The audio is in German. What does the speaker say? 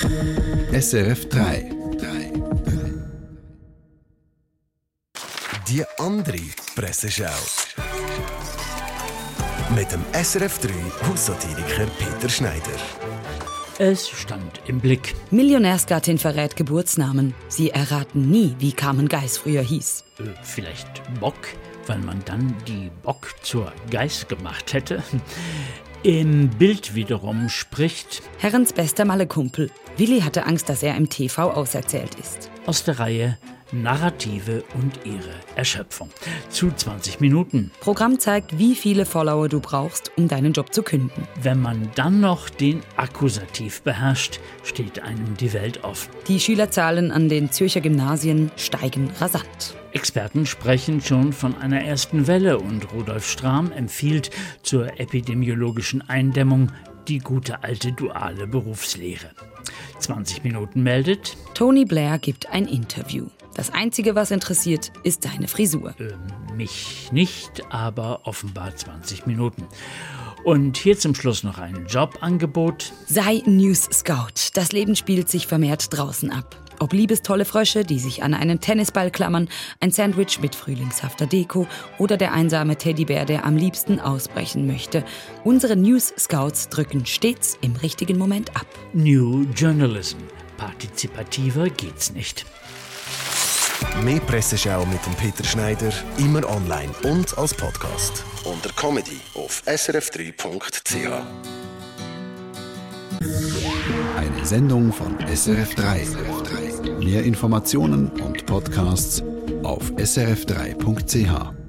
SRF 3. Die andere Presseschau. Mit dem SRF 3 Haussatiriker Peter Schneider. Es stand im Blick. Millionärsgattin verrät Geburtsnamen. Sie erraten nie, wie Carmen Geis früher hieß. Äh, vielleicht Bock, weil man dann die Bock zur Geiß gemacht hätte. Im Bild wiederum spricht Herrens bester Malle-Kumpel. Willi hatte Angst, dass er im TV auserzählt ist. aus der Reihe Narrative und ihre Erschöpfung. Zu 20 Minuten. Programm zeigt, wie viele Follower du brauchst, um deinen Job zu künden. Wenn man dann noch den Akkusativ beherrscht, steht einem die Welt offen. Die Schülerzahlen an den Zürcher Gymnasien steigen rasant. Experten sprechen schon von einer ersten Welle und Rudolf Strahm empfiehlt zur epidemiologischen Eindämmung die gute alte duale Berufslehre. 20 Minuten meldet, Tony Blair gibt ein Interview. Das Einzige, was interessiert, ist deine Frisur. äh, mich nicht, aber offenbar 20 Minuten. Und hier zum Schluss noch ein Jobangebot. Sei News Scout. Das Leben spielt sich vermehrt draußen ab. Ob liebestolle Frösche, die sich an einen Tennisball klammern, ein Sandwich mit frühlingshafter Deko oder der einsame Teddybär, der am liebsten ausbrechen möchte. Unsere News Scouts drücken stets im richtigen Moment ab. New Journalism. Partizipativer geht's nicht. Mehr Presseschau mit dem Peter Schneider immer online und als Podcast. Unter Comedy auf srf3.ch. Eine Sendung von SRF 3. Mehr Informationen und Podcasts auf srf3.ch.